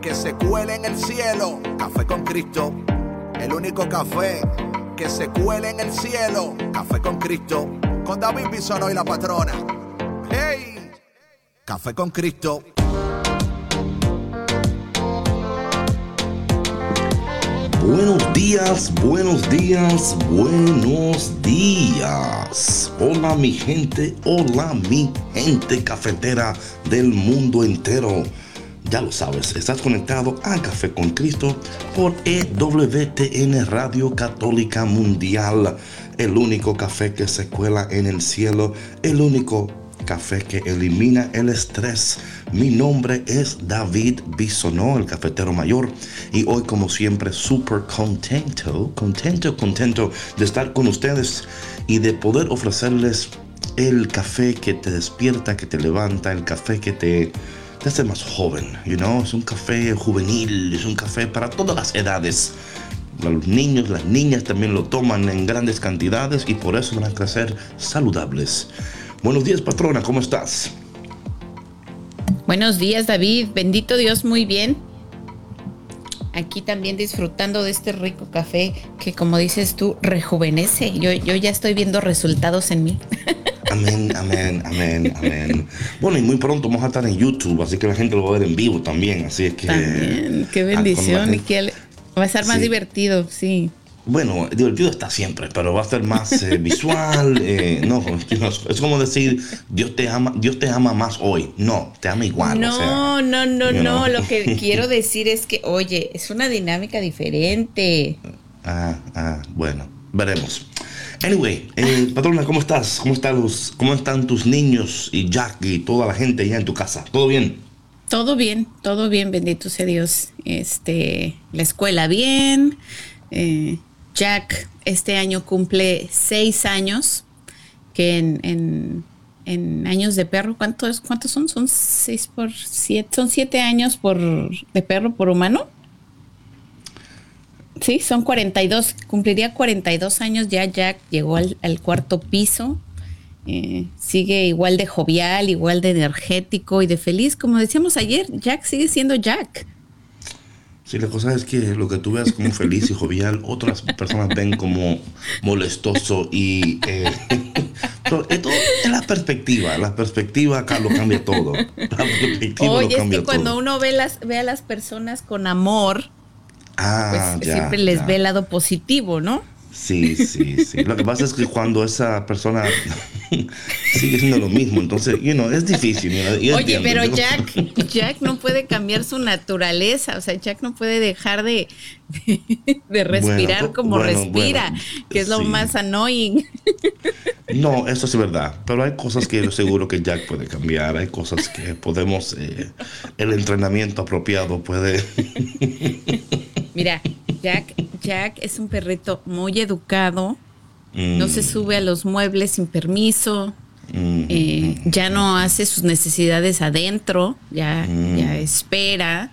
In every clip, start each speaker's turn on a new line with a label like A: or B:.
A: que se cuele en el cielo. Café con Cristo, el único café que se cuele en el cielo. Café con Cristo, con David Bisono y la patrona. ¡Hey! Café con Cristo.
B: Buenos días, buenos días, buenos días. Hola mi gente, hola mi gente cafetera del mundo entero. Ya lo sabes, estás conectado a Café con Cristo por EWTN Radio Católica Mundial, el único café que se cuela en el cielo, el único café que elimina el estrés. Mi nombre es David Bisonó, el cafetero mayor, y hoy como siempre súper contento, contento, contento de estar con ustedes y de poder ofrecerles el café que te despierta, que te levanta, el café que te te hace más joven, you know, es un café juvenil, es un café para todas las edades. Los niños, las niñas también lo toman en grandes cantidades y por eso van a crecer saludables. Buenos días, patrona, ¿cómo estás?
C: Buenos días, David. Bendito Dios, muy bien. Aquí también disfrutando de este rico café que, como dices tú, rejuvenece. Yo, yo ya estoy viendo resultados en mí.
B: Amén, amén, amén, amén. Bueno, y muy pronto vamos a estar en YouTube, así que la gente lo va a ver en vivo también. Así es que.
C: También, qué bendición. Y que va a estar más divertido, sí.
B: Bueno, divertido está siempre, pero va a ser más eh, visual. Eh, no, es como decir, Dios te ama, Dios te ama más hoy. No, te ama igual.
C: No, no, no, no. Lo que quiero decir es que, oye, es una dinámica diferente.
B: Ah, ah, bueno, veremos. Anyway, eh, patrona, ¿cómo estás? ¿Cómo están, los, ¿Cómo están tus niños y Jack y toda la gente allá en tu casa? ¿Todo bien?
C: Todo bien, todo bien, bendito sea Dios. Este, la escuela bien. Eh, Jack este año cumple seis años, que en, en, años de perro, ¿cuántos, ¿cuántos son? Son seis por siete, son siete años por de perro por humano. Sí, son 42, cumpliría 42 años ya Jack llegó al, cuarto piso, eh, sigue igual de jovial, igual de energético y de feliz, como decíamos ayer, Jack sigue siendo Jack.
B: Sí, la cosa es que lo que tú veas como feliz y jovial, otras personas ven como molestoso y... Eh, es la perspectiva, la perspectiva acá lo cambia todo. La
C: perspectiva Oye, es que cuando uno ve, las, ve a las personas con amor, Ah, pues siempre les ve el lado positivo, ¿no?
B: Sí, sí, sí. Lo que pasa es que cuando esa persona sigue siendo lo mismo, entonces, you know, es difícil.
C: Oye, pero Jack, Jack no puede cambiar su naturaleza, o sea, Jack no puede dejar de, de, respirar como respira, que es lo más annoying.
B: No, eso es verdad, pero hay cosas que yo seguro que Jack puede cambiar, hay cosas que podemos, eh, el entrenamiento apropiado puede...
C: Mira, Jack, Jack es un perrito muy educado. No se mm. sube a los muebles sin permiso. Mm. Eh, ya no hace sus necesidades adentro. Ya, mm. ya espera.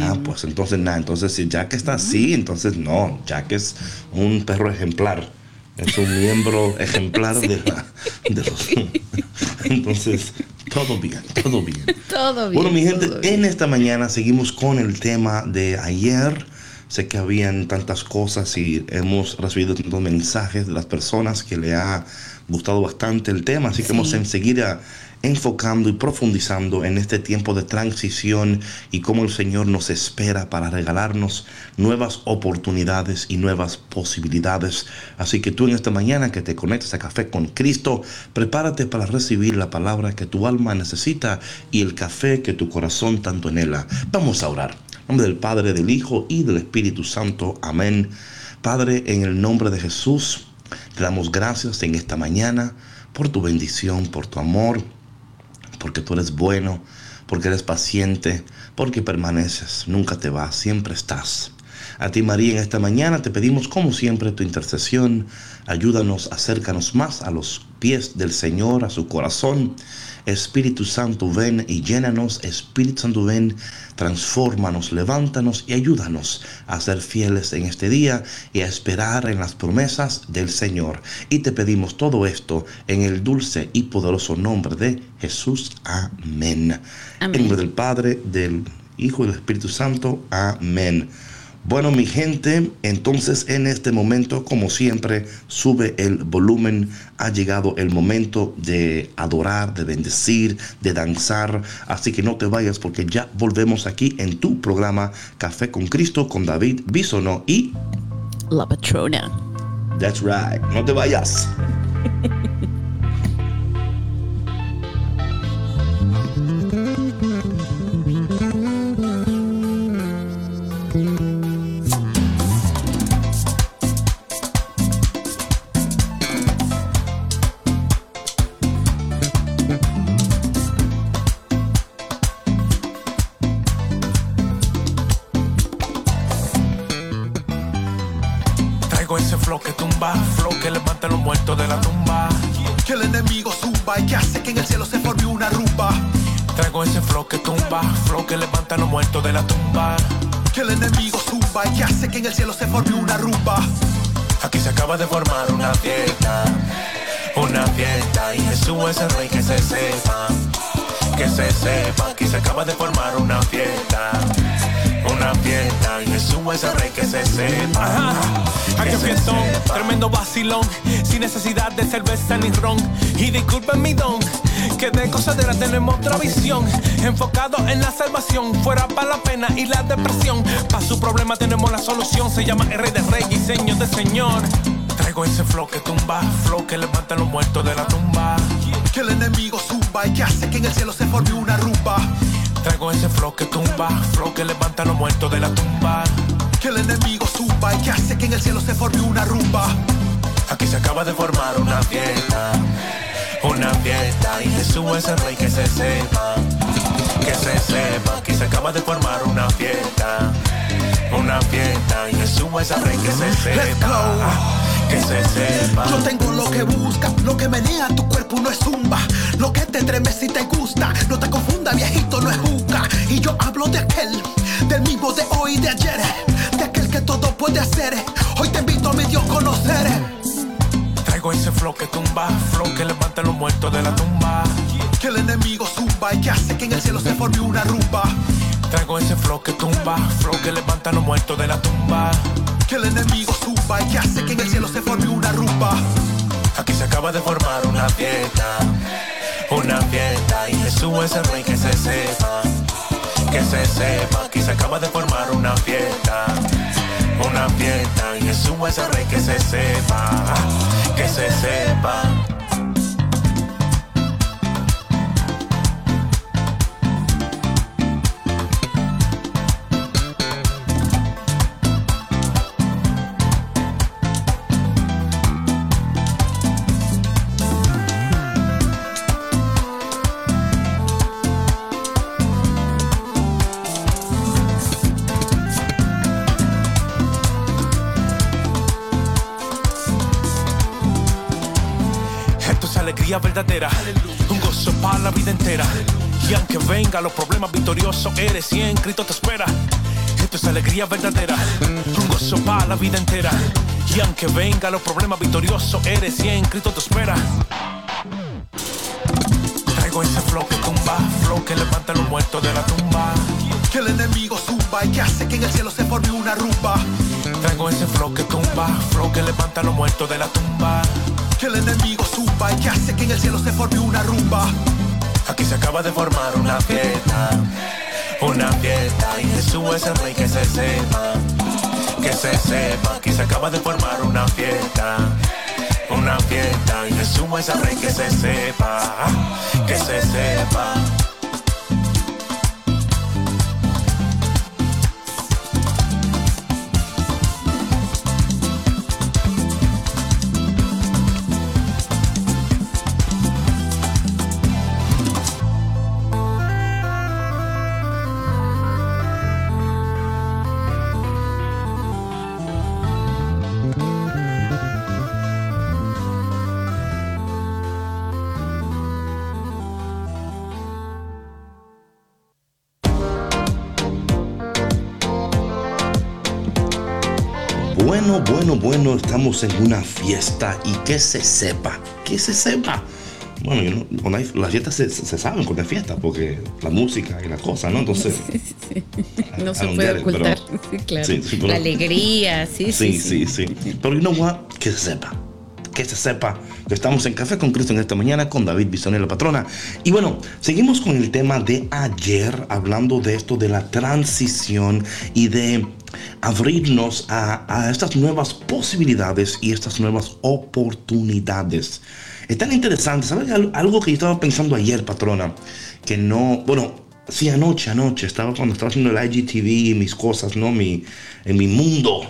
B: Ah, pues entonces nada. Entonces, si Jack está así, entonces no. Jack es un perro ejemplar. Es un miembro ejemplar de, la, de los. entonces, todo bien, todo bien.
C: Todo
B: bien. Bueno, mi gente, en esta mañana seguimos con el tema de ayer. Sé que habían tantas cosas y hemos recibido tantos mensajes de las personas que le ha gustado bastante el tema, así que vamos a enseguida enfocando y profundizando en este tiempo de transición y cómo el Señor nos espera para regalarnos nuevas oportunidades y nuevas posibilidades. Así que tú en esta mañana que te conectes a Café con Cristo, prepárate para recibir la palabra que tu alma necesita y el café que tu corazón tanto anhela. Vamos a orar. En nombre del Padre, del Hijo y del Espíritu Santo. Amén. Padre, en el nombre de Jesús, te damos gracias en esta mañana por tu bendición, por tu amor porque tú eres bueno, porque eres paciente, porque permaneces, nunca te vas, siempre estás. A ti María en esta mañana te pedimos como siempre tu intercesión. Ayúdanos, acércanos más a los pies del Señor, a su corazón. Espíritu Santo, ven y llénanos. Espíritu Santo, ven, transfórmanos, levántanos y ayúdanos a ser fieles en este día y a esperar en las promesas del Señor. Y te pedimos todo esto en el dulce y poderoso nombre de Jesús. Amén. En nombre del Padre, del Hijo y del Espíritu Santo. Amén. Bueno, mi gente, entonces en este momento, como siempre, sube el volumen. Ha llegado el momento de adorar, de bendecir, de danzar. Así que no te vayas porque ya volvemos aquí en tu programa Café con Cristo con David Bisono y
C: la patrona.
B: That's right. No te vayas.
D: fiesta y Jesús es el rey que se sepa. Aquí fiestón, tremendo vacilón, sin necesidad de cerveza ni ron. Y disculpen mi don, que de cosadera tenemos otra visión. Enfocado en la salvación, fuera para la pena y la depresión. Para su problema tenemos la solución, se llama rey de rey y señor de señor. Traigo ese flow que tumba, flow que levanta a los muertos de la tumba. Que el enemigo zumba y que hace que en el cielo se forme una rumba. Traigo ese flow que tumba, flow que levanta a los muertos de la tumba. Que el enemigo zumba y que hace que en el cielo se forme una rumba. Aquí se acaba de formar una fiesta, una fiesta y Jesús es el rey que se sepa, que se sepa. Aquí se acaba de formar una fiesta, una fiesta y Jesús es el rey que se sepa que se sepa. Yo tengo lo que busca, lo que menea tu cuerpo no es zumba. Lo que te treme si te gusta, no te confunda, viejito, no es juca. Y yo hablo de aquel, del mismo de hoy y de ayer, de aquel que todo puede hacer. Hoy te invito a mi Dios conocer. Traigo ese flow que tumba, flow que levanta a los muertos de la tumba. Que el enemigo zumba y que hace que en el cielo se forme una rumba. Traigo ese flow que tumba, flow que levanta a los muertos de la tumba que el enemigo suba y que hace que en el cielo se forme una rumba. Aquí se acaba de formar una fiesta, una fiesta y Jesús es el rey que se sepa, que se sepa. Aquí se acaba de formar una fiesta, una fiesta y es el rey que se sepa, que se sepa. Verdadera, un gozo para la vida entera. Y aunque venga los problemas victoriosos, eres y en Cristo te espera. Esto es alegría verdadera, un gozo para la vida entera. Y aunque venga los problemas victoriosos, eres y en Cristo te espera. Traigo ese flow que tumba, flow que levanta a los muertos de la tumba. Que el enemigo zumba y que hace que en el cielo se forme una rumba. Traigo ese flow que tumba, flow que levanta a los muertos de la tumba que el enemigo suba y que hace que en el cielo se forme una rumba. Aquí se acaba de formar una fiesta, una fiesta y Jesús es el rey que se sepa, que se sepa. Aquí se acaba de formar una fiesta, una fiesta y Jesús es el rey que se sepa, que se sepa.
B: Bueno, estamos en una fiesta y que se sepa, que se sepa. Bueno, cuando hay, las fiestas se, saben cuando hay fiesta, porque la música y la cosa, ¿no? Entonces.
C: No se puede ocultar, sí, claro. la alegría, sí,
B: sí. Sí, sí, sí. Pero you know what? Que se sepa. Que se sepa que estamos en Café con Cristo en esta mañana con David Bisonel, la patrona. Y bueno, seguimos con el tema de ayer, hablando de esto de la transición y de abrirnos a, estas nuevas posibilidades y estas nuevas oportunidades. Es tan interesante, ¿sabes? Algo que yo estaba pensando ayer, patrona, que no, bueno, sí, anoche, anoche, estaba cuando estaba haciendo el IGTV y mis cosas, ¿no? Mi, en mi mundo,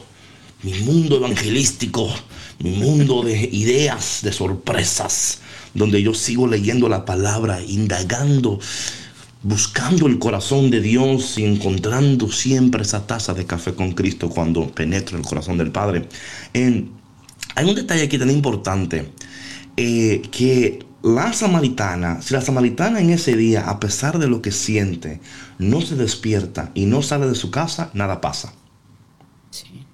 B: mi mundo evangelístico, mi mundo de ideas, de sorpresas, donde yo sigo leyendo la palabra, indagando buscando el corazón de Dios y encontrando siempre esa taza de café con Cristo cuando penetra el corazón del Padre. hay un detalle aquí tan importante, eh, que la samaritana, si la samaritana en ese día, a pesar de lo que siente, no se despierta y no sale de su casa, nada pasa. Sí.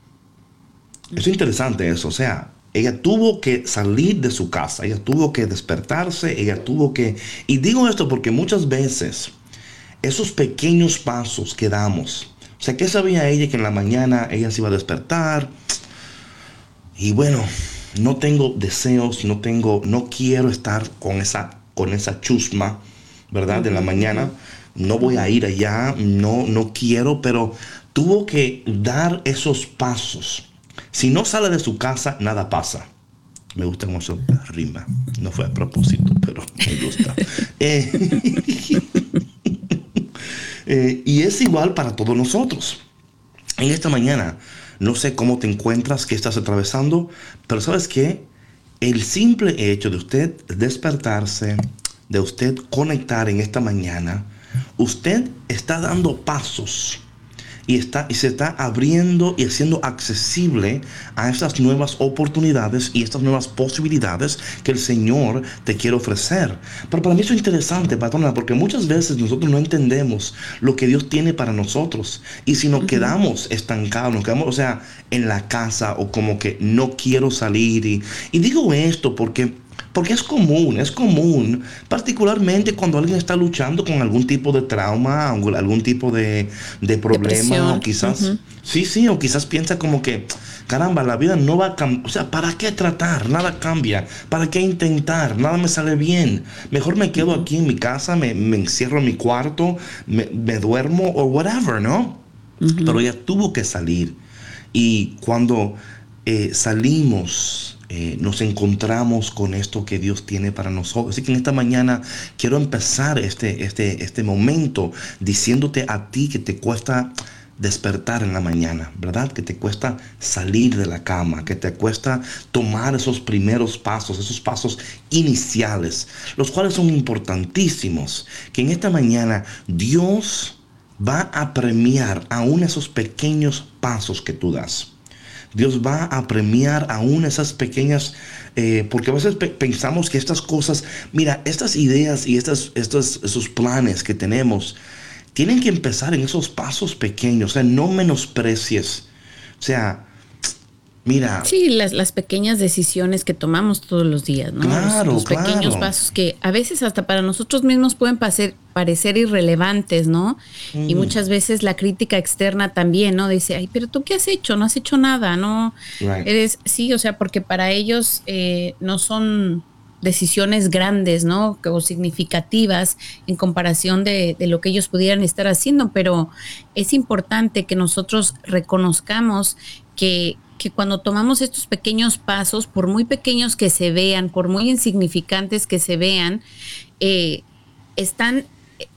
B: Es interesante eso, o sea, ella tuvo que salir de su casa, ella tuvo que despertarse, ella tuvo que... Y digo esto porque muchas veces esos pequeños pasos que damos, o sea, ¿qué sabía ella que en la mañana ella se iba a despertar? Y bueno, no tengo deseos, no tengo, no quiero estar con esa, con esa chusma, ¿verdad? De la mañana. No voy a ir allá, no, no quiero, pero tuvo que dar esos pasos si no sale de su casa, nada pasa. Me gusta mucho la rima. No fue a propósito, pero me gusta. Eh, eh, y es igual para todos nosotros. En esta mañana, no sé cómo te encuentras, qué estás atravesando, pero sabes qué? El simple hecho de usted despertarse, de usted conectar en esta mañana, usted está dando pasos y, está, y se está abriendo y haciendo accesible a estas nuevas oportunidades y estas nuevas posibilidades que el Señor te quiere ofrecer. Pero para mí eso es interesante, patrona, porque muchas veces nosotros no entendemos lo que Dios tiene para nosotros. Y si nos quedamos estancados, nos quedamos, o sea, en la casa o como que no quiero salir. Y, y digo esto porque porque es común, es común, particularmente cuando alguien está luchando con algún tipo de trauma, algún tipo de, problema, o quizás, sí, sí, o quizás piensa como que, caramba, la vida no va a cambiar, o sea, ¿para qué tratar? Nada cambia, ¿para qué intentar? Nada me sale bien, mejor me quedo aquí en mi casa, me, encierro en mi cuarto, me, duermo o whatever, ¿no? Pero ella tuvo que salir. Y cuando eh, salimos, eh, nos encontramos con esto que Dios tiene para nosotros. Así que en esta mañana quiero empezar este, este, este momento diciéndote a ti que te cuesta despertar en la mañana, ¿verdad? Que te cuesta salir de la cama, que te cuesta tomar esos primeros pasos, esos pasos iniciales, los cuales son importantísimos. Que en esta mañana Dios va a premiar aún esos pequeños pasos que tú das. Dios va a premiar aún esas pequeñas, eh, porque a veces pensamos que estas cosas, mira, estas ideas y estas, estos, esos planes que tenemos, tienen que empezar en esos pasos pequeños, o sea, no menosprecies. O sea, Mira.
C: Sí, las, las, pequeñas decisiones que tomamos todos los días, ¿no? Claro, los, pequeños pasos que a veces hasta para nosotros mismos pueden parecer irrelevantes, ¿no? Y mm. muchas veces la crítica externa también, ¿no? Dice, ay, pero tú qué has hecho, no has hecho nada, ¿no? Eres, sí, o sea, porque para ellos eh, no son decisiones grandes, ¿no? O significativas en comparación de, de, lo que ellos pudieran estar haciendo, pero es importante que nosotros reconozcamos que, que cuando tomamos estos pequeños pasos, por muy pequeños que se vean, por muy insignificantes que se vean, eh, están,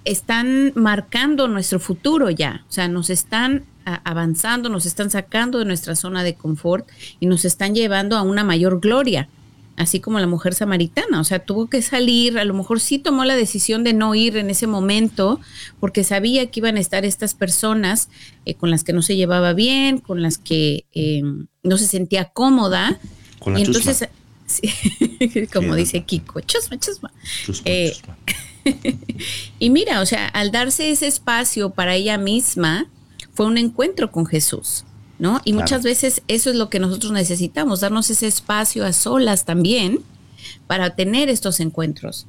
C: están marcando nuestro futuro ya. O sea, nos están avanzando, nos están sacando de nuestra zona de confort y nos están llevando a una mayor gloria así como la mujer samaritana, o sea, tuvo que salir, a lo mejor sí tomó la decisión de no ir en ese momento, porque sabía que iban a estar estas personas eh, con las que no se llevaba bien, con las que eh, no se sentía cómoda. y entonces, como dice Kiko, chusma, chusma. Eh, y mira, o sea, al darse ese espacio para ella misma, fue un encuentro con Jesús. ¿No? Y muchas veces eso es lo que nosotros necesitamos, darnos ese espacio a solas también para tener estos encuentros.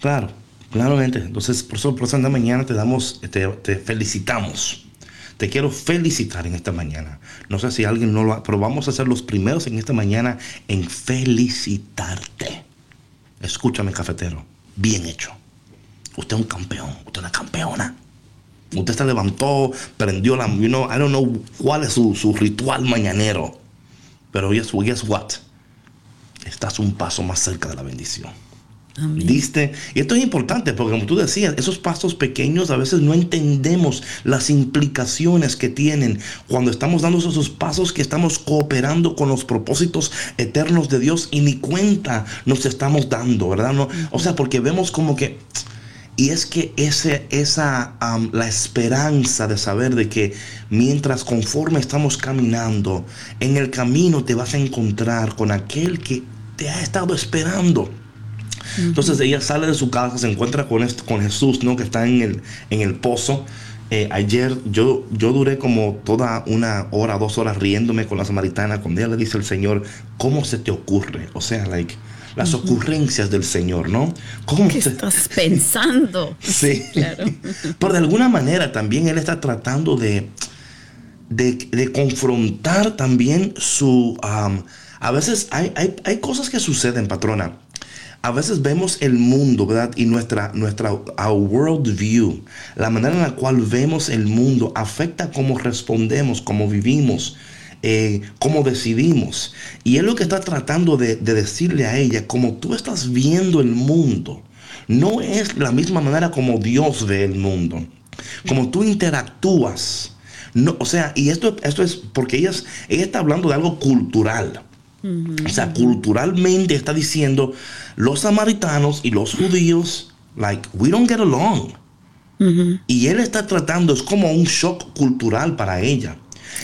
B: Claro, claramente. Entonces, por eso, por eso esta mañana te damos, te, te felicitamos. Te quiero felicitar en esta mañana. No sé si alguien no lo ha, pero vamos a ser los primeros en esta mañana en felicitarte. Escúchame, cafetero. Bien hecho. Usted es un campeón. Usted es una campeona. Usted se levantó, prendió la. You know, I don't know cuál es su, su ritual mañanero. Pero guess, guess what? Estás un paso más cerca de la bendición. ¿Viste? Y esto es importante porque como tú decías, esos pasos pequeños a veces no entendemos las implicaciones que tienen cuando estamos dando esos pasos que estamos cooperando con los propósitos eternos de Dios y ni cuenta nos estamos dando, ¿verdad? No, o sea, porque vemos como que... Y es que ese, esa, um, la esperanza de saber de que mientras conforme estamos caminando, en el camino te vas a encontrar con aquel que te ha estado esperando. Entonces ella sale de su casa, se encuentra con, con Jesús, ¿no? Que está en el, en el pozo. Eh, ayer yo, yo duré como toda una hora, dos horas riéndome con la samaritana cuando ella le dice al Señor, ¿cómo se te ocurre? O sea, like, las ocurrencias del Señor, ¿no?
C: ¿Cómo ¿Qué estás pensando?
B: sí. Claro. Pero de alguna manera también Él está tratando de, de, confrontar también su... Um, a veces hay, hay, hay cosas que suceden, patrona a veces vemos el mundo, ¿verdad? Y nuestra, nuestra world view, la manera en la cual vemos el mundo, afecta cómo respondemos, cómo vivimos, eh, cómo decidimos. Y es lo que está tratando de, decirle a ella, como tú estás viendo el mundo, no es la misma manera como Dios ve el mundo, como tú interactúas. No, o sea, y esto, esto es porque ella, ella está hablando de algo cultural. O sea, culturalmente está diciendo, los samaritanos y los judíos, like, we don't get along. Y él está tratando, es como un shock cultural para ella.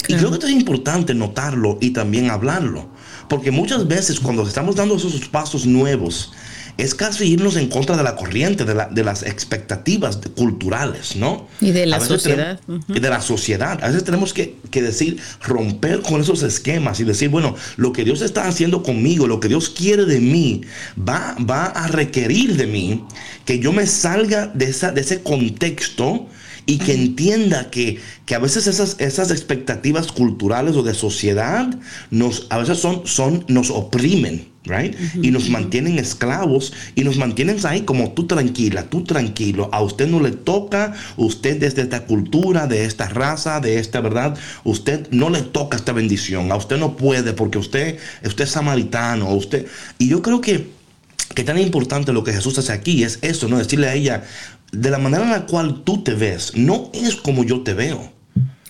B: Y creo que esto es importante notarlo y también hablarlo. Porque muchas veces cuando estamos dando esos pasos nuevos, es casi irnos en contra de la corriente, de, las expectativas culturales, ¿no?
C: Y de la sociedad.
B: Y de la sociedad. A veces tenemos que, decir, romper con esos esquemas y decir, bueno, lo que Dios está haciendo conmigo, lo que Dios quiere de mí, va, va a requerir de mí que yo me salga de, esa, de ese contexto y que entienda que, que, a veces esas, esas expectativas culturales o de sociedad nos, a veces son, son, nos oprimen. Right? Y nos mantienen esclavos y nos mantienen ahí como tú tranquila, tú tranquilo. A usted no le toca, usted desde esta cultura, de esta raza, de esta verdad, usted no le toca esta bendición. A usted no puede porque usted, usted es samaritano. Usted, y yo creo que que tan importante lo que Jesús hace aquí es eso, ¿no? Decirle a ella, de la manera en la cual tú te ves, no es como yo te veo.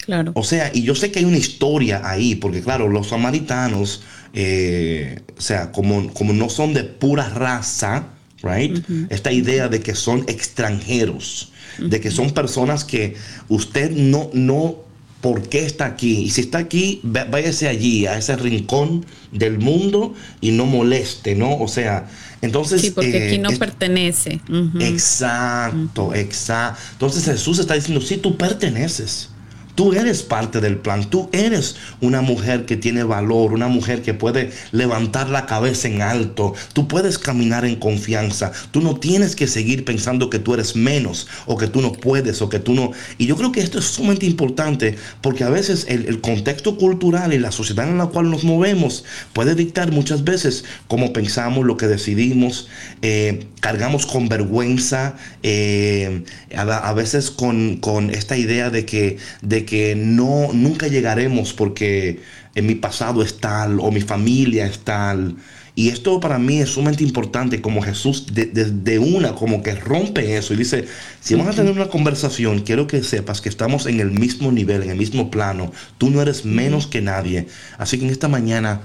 C: Claro.
B: O sea, y yo sé que hay una historia ahí, porque claro, los samaritanos, eh, o sea, como, como no son de pura raza, right? Esta idea de que son extranjeros, de que son personas que usted no, no, ¿por qué está aquí? Y si está aquí, váyase allí, a ese rincón del mundo y no moleste, ¿no? O sea, entonces,
C: sí, porque aquí no eh, pertenece.
B: Exacto, exacto. Entonces Jesús está diciendo, sí, tú perteneces. Tú eres parte del plan, tú eres una mujer que tiene valor, una mujer que puede levantar la cabeza en alto, tú puedes caminar en confianza, tú no tienes que seguir pensando que tú eres menos o que tú no puedes o que tú no... Y yo creo que esto es sumamente importante porque a veces el, contexto cultural y la sociedad en la cual nos movemos puede dictar muchas veces cómo pensamos, lo que decidimos, eh, cargamos con vergüenza, eh, a, veces con, esta idea de que... que no, nunca llegaremos porque en mi pasado es tal o mi familia es tal. Y esto para mí es sumamente importante, como Jesús de, una, como que rompe eso y dice, si vamos a tener una conversación, quiero que sepas que estamos en el mismo nivel, en el mismo plano, tú no eres menos que nadie. Así que en esta mañana,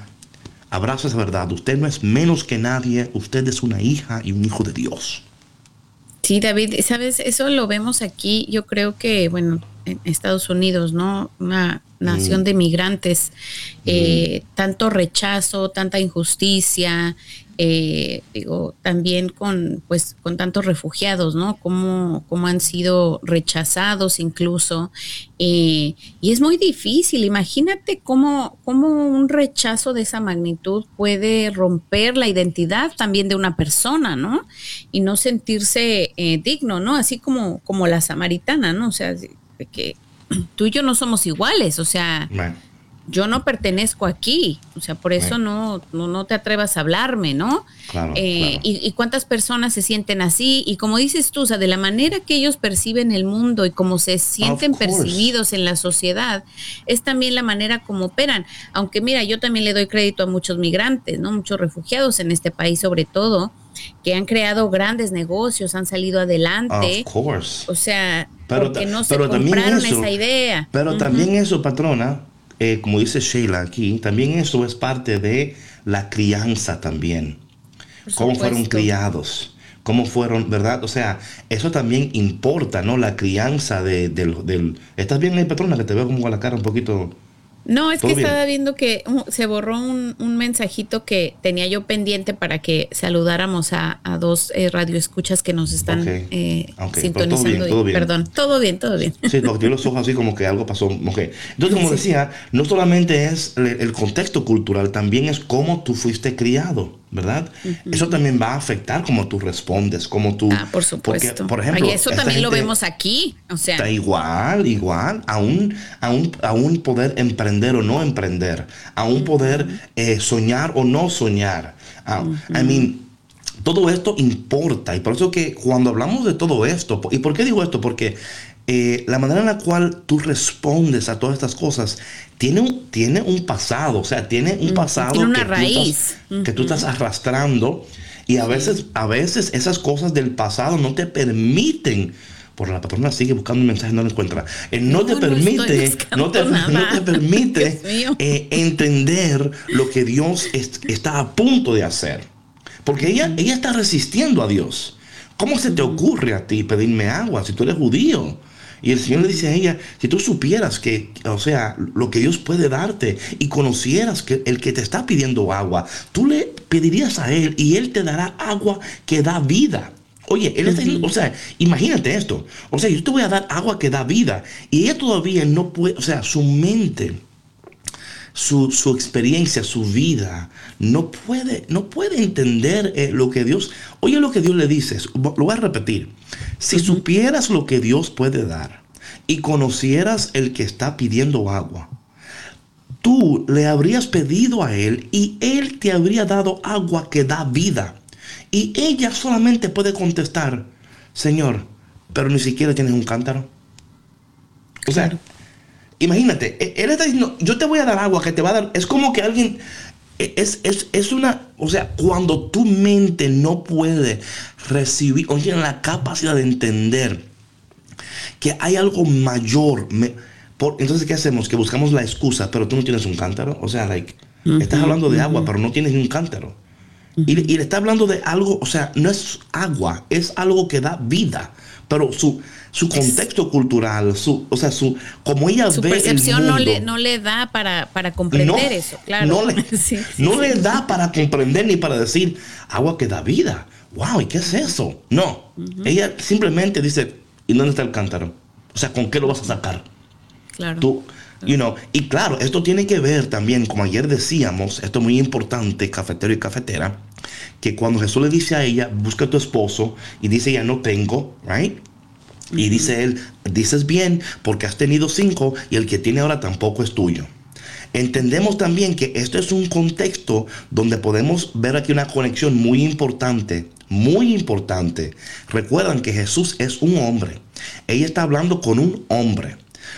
B: abraza esa verdad, usted no es menos que nadie, usted es una hija y un hijo de Dios.
C: Sí, David, sabes, eso lo vemos aquí, yo creo que, bueno, en Estados Unidos, ¿no? Una nación mm. de migrantes, eh, tanto rechazo, tanta injusticia, eh, digo, también con, pues, con tantos refugiados, ¿no? Cómo, cómo han sido rechazados incluso. Eh, y es muy difícil. Imagínate cómo, cómo un rechazo de esa magnitud puede romper la identidad también de una persona, ¿no? Y no sentirse eh, digno, ¿no? Así como, como la samaritana, ¿no? O sea, que tú y yo no somos iguales, o sea yo no pertenezco aquí, o sea, por eso no, no, te atrevas a hablarme, ¿no? Claro, eh, Y, cuántas personas se sienten así, y como dices tú, o sea, de la manera que ellos perciben el mundo y cómo se sienten percibidos en la sociedad, es también la manera como operan. Aunque mira, yo también le doy crédito a muchos migrantes, ¿no? Muchos refugiados en este país sobre todo, que han creado grandes negocios, han salido adelante.
B: Of course.
C: O sea, porque no se compraron esa idea.
B: Pero también eso, patrona, eh, como dice Sheila aquí, también eso es parte de la crianza también. Cómo fueron criados, cómo fueron, ¿verdad? O sea, eso también importa, ¿no? La crianza de, del, del... ¿Estás bien ahí, patrona? Que te veo como a la cara un poquito...
C: No, es que estaba viendo que uh, se borró un, mensajito que tenía yo pendiente para que saludáramos a, dos eh, radioescuchas que nos están eh, sintonizando. Todo bien, Perdón, todo bien, todo bien.
B: Sí, porque los ojos así como que algo pasó. Entonces, como decía, no solamente es el contexto cultural, también es cómo tú fuiste criado. ¿Verdad? Eso también va a afectar cómo tú respondes, cómo tú...
C: Ah, por supuesto. por ejemplo, eso también lo vemos aquí, o sea...
B: Está igual, igual, aún, aún, aún poder emprender o no emprender, aún poder eh, soñar o no soñar. Ah, I mean, todo esto importa y por eso que cuando hablamos de todo esto, ¿y por qué digo esto? Porque eh, la manera en la cual tú respondes a todas estas cosas tiene un, tiene un pasado, o sea, tiene un pasado
C: tiene una que, raíz.
B: Tú estás, que tú estás arrastrando y a veces, a veces esas cosas del pasado no te permiten por la patrona sigue buscando un mensaje no lo encuentra eh, no, te permite no, te, no, te, permite eh, entender lo que Dios está a punto de hacer porque ella, ella está resistiendo a Dios. ¿cómo se te ocurre a ti pedirme agua si tú eres judío? Y el Señor le dice a ella, si tú supieras que, o sea, lo que Dios puede darte y conocieras que el que te está pidiendo agua, tú le pedirías a Él y Él te dará agua que da vida. Oye, él está, o sea, imagínate esto. O sea, yo te voy a dar agua que da vida. Y ella todavía no puede, o sea, su mente, su, experiencia, su vida, no puede, no puede entender eh, lo que Dios, oye lo que Dios le dice, lo voy a repetir. Si supieras lo que Dios puede dar y conocieras el que está pidiendo agua, tú le habrías pedido a Él y Él te habría dado agua que da vida. Y ella solamente puede contestar, Señor, pero ni siquiera tienes un cántaro. O sea, imagínate, e-, Él está diciendo, yo te voy a dar agua que te va a dar. Es como que alguien, es, es, una, o sea, cuando tu mente no puede recibir, o tiene la capacidad de entender que hay algo mayor, por, entonces, ¿qué hacemos? Que buscamos la excusa, pero tú no tienes un cántaro. O sea, like, estás hablando de agua, pero no tienes un cántaro. y, y, le está hablando de algo, o sea, no es agua, es algo que da vida. Pero su, su contexto cultural, su, o sea, su, como ella
C: su
B: ve
C: percepción el mundo, no, le, no le da para, para comprender eso, claro.
B: No le, no le da para comprender ni para decir agua que da vida. Wow, ¿y qué es eso? No. Ella simplemente dice, ¿y dónde está el cántaro? O sea, ¿con qué lo vas a sacar?
C: Claro.
B: Tú, you know, y claro, esto tiene que ver también, como ayer decíamos, esto es muy importante, cafetero y cafetera, que cuando Jesús le dice a ella, busca a tu esposo, y dice ella, no tengo, right? Y dice él, dices bien, porque has tenido cinco y el que tiene ahora tampoco es tuyo. Entendemos también que esto es un contexto donde podemos ver aquí una conexión muy importante, muy importante. Recuerdan que Jesús es un hombre. Ella está hablando con un hombre.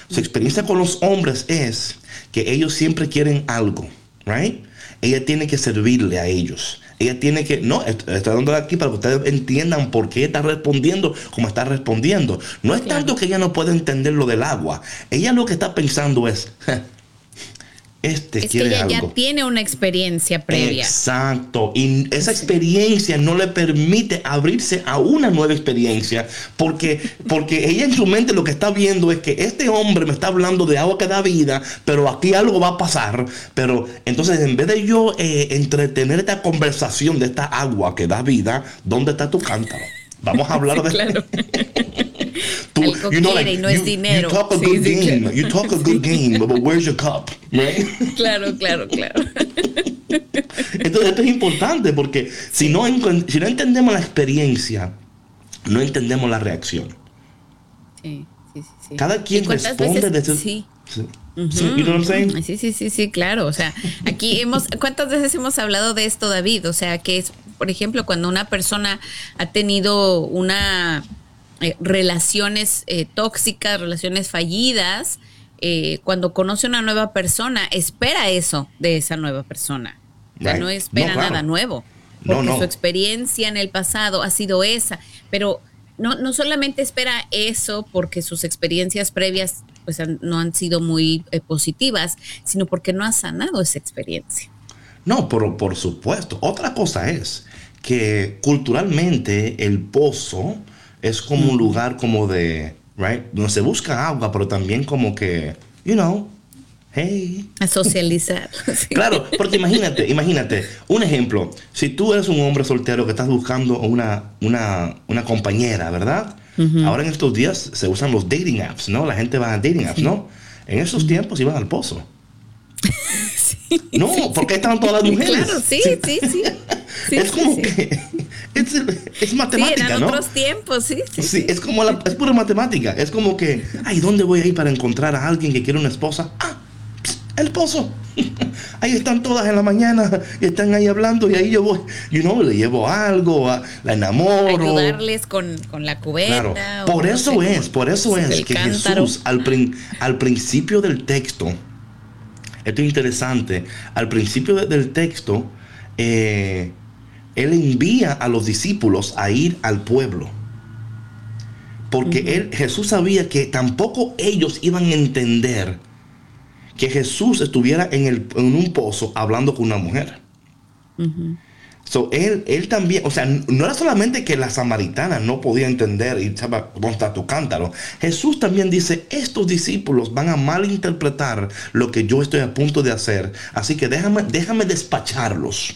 B: Su experiencia con los hombres es que ellos siempre quieren algo, right? Ella tiene que servirle a ellos. Ella tiene que, no, está dando aquí para que ustedes entiendan por qué está respondiendo como está respondiendo. No es tanto que ella no pueda entender lo del agua. Ella lo que está pensando es, este
C: Es que
B: quiere
C: ella
B: algo.
C: ya tiene una experiencia previa.
B: Exacto. Y esa experiencia no le permite abrirse a una nueva experiencia. Porque, porque ella en su mente lo que está viendo es que este hombre me está hablando de agua que da vida, pero aquí algo va a pasar. Pero entonces, en vez de yo eh, entretener esta conversación de esta agua que da vida, ¿dónde está tu cántaro? Vamos a hablar de
C: Claro.
B: Tú-
C: Algo quiere y no es dinero.
B: You talk a
C: Sí,
B: good
C: sí,
B: game.
C: claro.
B: You talk a good game, but where's your cup? Right?
C: Claro, claro, claro.
B: Entonces esto es importante porque si no, si no entendemos la experiencia, no entendemos la reacción.
C: Sí, sí, sí, sí.
B: Cada quien
C: ¿Y cuántas
B: responde
C: veces-
B: desde
C: Sí.
B: Sí. Sí, you know what I'm saying?
C: Sí, sí, sí, sí, claro. O sea, aquí hemos, ¿cuántas veces hemos hablado de esto, David? O sea, que es, por ejemplo, cuando una persona ha tenido una eh, relaciones eh, tóxicas, relaciones fallidas, eh, cuando conoce una nueva persona, espera eso de esa nueva persona. O sea,
B: Right.
C: no espera
B: No, claro.
C: nada nuevo.
B: No,
C: Porque
B: no.
C: su experiencia en el pasado ha sido esa. Pero no, no solamente espera eso porque sus experiencias previas pues han- no han sido muy eh, positivas, sino porque no ha sanado esa experiencia.
B: No, por, por supuesto. Otra cosa es que culturalmente el pozo es como un lugar como de, right, donde se busca agua, pero también como que, you know, hey,
C: A socializar.
B: Claro, porque imagínate, imagínate, un ejemplo, si tú eres un hombre soltero que estás buscando una, una, una compañera, ¿verdad? Ahora en estos días se usan los dating apps, ¿no? La gente va a dating apps, ¿no? En esos tiempos iban al pozo. no, porque ahí estaban todas las mujeres.
C: Claro, sí, sí, sí. Sí,
B: es
C: sí,
B: como
C: sí.
B: que es, es
C: Sí,
B: matemática,
C: eran
B: ¿no?
C: otros tiempos, sí, sí.
B: Sí, es como la, es pura matemática. Es como que, ay, ¿dónde voy a ir para encontrar a alguien que quiere una esposa? Ah, el pozo. Ahí están todas en la mañana y están ahí hablando y ahí yo voy, you know, le llevo algo, a- la enamoro.
C: Ayudarles con, con la cubeta.
B: Claro. Por
C: no
B: eso
C: sé,
B: es, por eso es que
C: cántaro.
B: Jesús al, prin- al principio del texto, esto es interesante, al principio de- del texto, eh, él envía a los discípulos a ir al pueblo. Porque él, Jesús sabía que tampoco ellos iban a entender que Jesús estuviera en, el, en un pozo hablando con una mujer. So, él, él también, o sea, no era solamente que la samaritana no podía entender y sabe dónde está tu cántaro. Jesús también dice, estos discípulos van a malinterpretar lo que yo estoy a punto de hacer. Así que déjame, déjame despacharlos.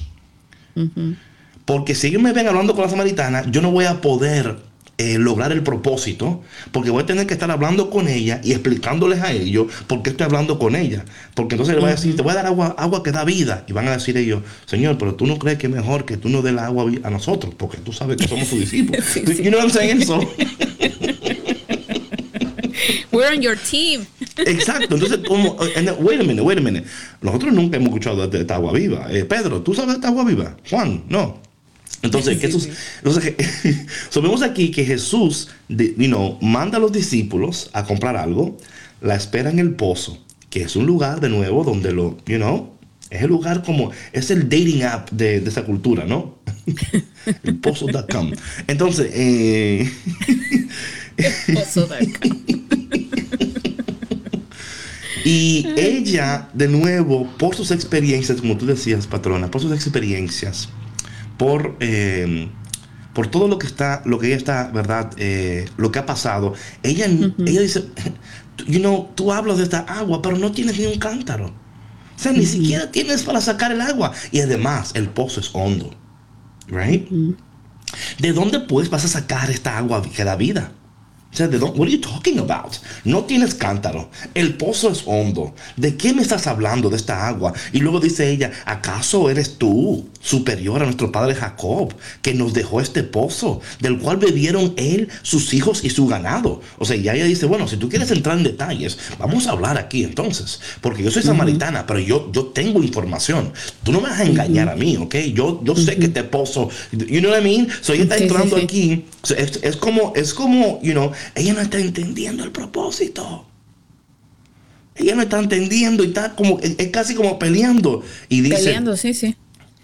B: Porque si ellos me ven hablando con la samaritana, yo no voy a poder eh, lograr el propósito, porque voy a tener que estar hablando con ella y explicándoles a ellos por qué estoy hablando con ella. Porque entonces le voy a decir, te voy a dar agua, agua que da vida. Y van a decir ellos, Señor, pero tú no crees que es mejor que tú nos des la agua a nosotros, porque tú sabes que somos tus discípulos.
C: Sí, sí.
B: You know what I'm saying? So,
C: We're on your team.
B: Exacto, entonces, como, wait a minute, wait a minute. Nosotros nunca hemos escuchado de esta agua viva. Eh, Pedro, ¿tú sabes de esta agua viva? Juan, no. Entonces, que Jesús, entonces so vemos aquí que Jesús, de- you know, manda a los discípulos a comprar algo, la espera en el pozo, que es un lugar de nuevo donde lo, you know, es el lugar como, es el dating app de, de esa cultura, ¿no? el pozo.com. Entonces, eh,
C: Pozo de acá.
B: Y ella, de nuevo, por sus experiencias, como tú decías, patrona, por sus experiencias, por, eh, por todo lo que está, lo que ella está, ¿verdad? Eh, lo que ha pasado, ella, ella dice, you know, tú hablas de esta agua, pero no tienes ni un cántaro. O sea, ni siquiera tienes para sacar el agua. Y además, el pozo es hondo. Right? ¿De dónde pues vas a sacar esta agua que da vida? O sea, ¿de dónde? What are you talking about? No tienes cántaro. El pozo es hondo. ¿De qué me estás hablando de esta agua? Y luego dice ella, ¿acaso eres tú superior a nuestro padre Jacob, que nos dejó este pozo, del cual bebieron él, sus hijos y su ganado? O sea, ya ella dice, bueno, si tú quieres entrar en detalles, vamos a hablar aquí entonces. Porque yo soy samaritana, pero yo, yo tengo información. Tú no me vas a engañar a mí, ¿ok? Yo, yo sé que este pozo, you know what I mean? So ella está
C: Sí, sí,
B: entrando
C: sí.
B: aquí o sea, es, es como, es como, you know, ella no está entendiendo el propósito. Ella no está entendiendo y está como, es, casi como peleando. Y dice,
C: Peleando, sí, sí.